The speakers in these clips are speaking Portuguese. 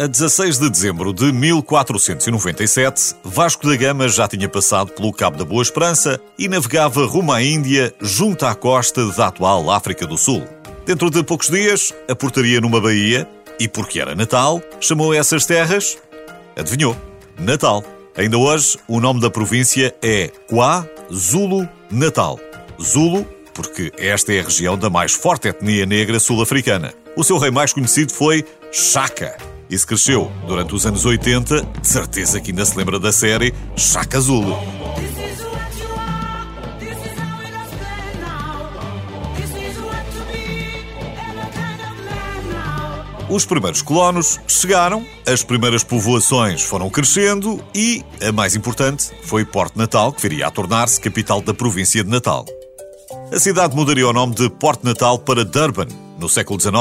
A 16 de dezembro de 1497, Vasco da Gama já tinha passado pelo Cabo da Boa Esperança e navegava rumo à Índia, junto à costa da atual África do Sul. Dentro de poucos dias, aportaria numa baía e, porque era Natal, chamou essas terras. Adivinhou? Natal. Ainda hoje, o nome da província é Kwa Zulu Natal. Zulu, porque esta é a região da mais forte etnia negra sul-africana. O seu rei mais conhecido foi Shaka e se cresceu durante os anos 80, de certeza que ainda se lembra da série Chaka Zulu. Os primeiros colonos chegaram, as primeiras povoações foram crescendo e, a mais importante, foi Porto Natal, que viria a tornar-se capital da província de Natal. A cidade mudaria o nome de Porto Natal para Durban, no século XIX,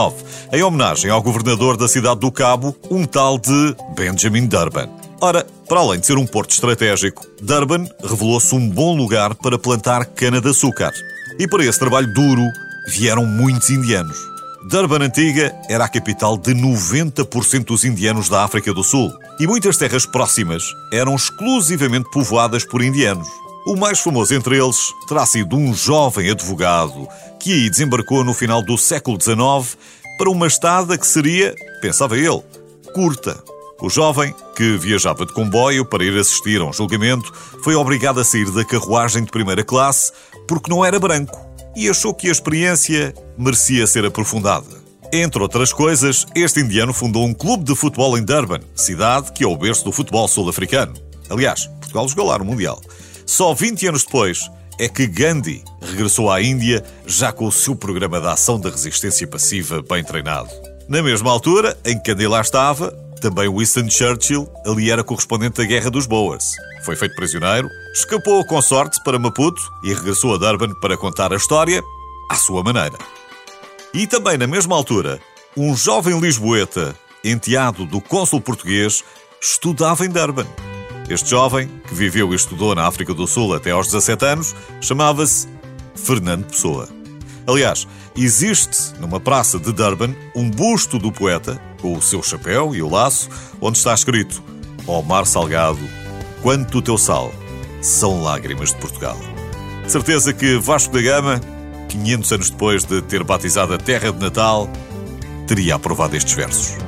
em homenagem ao governador da cidade do Cabo, um tal de Benjamin Durban. Ora, para além de ser um porto estratégico, Durban revelou-se um bom lugar para plantar cana-de-açúcar. E para esse trabalho duro vieram muitos indianos. Durban Antiga era a capital de 90% dos indianos da África do Sul e muitas terras próximas eram exclusivamente povoadas por indianos. O mais famoso entre eles terá sido um jovem advogado aí desembarcou no final do século XIX para uma estada que seria, pensava ele, curta. O jovem, que viajava de comboio para ir assistir a um julgamento, foi obrigado a sair da carruagem de primeira classe porque não era branco e achou que a experiência merecia ser aprofundada. Entre outras coisas, este indiano fundou um clube de futebol em Durban, cidade que é o berço do futebol sul-africano. Aliás, Portugal jogou lá no Mundial. Só 20 anos depois, é que Gandhi regressou à Índia já com o seu programa de ação da resistência passiva bem treinado. Na mesma altura em que Gandhi lá estava, também Winston Churchill ali era correspondente da Guerra dos Boers. Foi feito prisioneiro, escapou com sorte para Maputo e regressou a Durban para contar a história à sua maneira. E também na mesma altura, um jovem lisboeta, enteado do cônsul português, estudava em Durban. Este jovem, que viveu e estudou na África do Sul até aos 17 anos, chamava-se Fernando Pessoa. Aliás, existe numa praça de Durban um busto do poeta, com o seu chapéu e o laço, onde está escrito: Ó oh mar salgado, quanto o teu sal são lágrimas de Portugal. certeza que Vasco da Gama, 500 anos depois de ter batizado a terra de Natal, teria aprovado estes versos.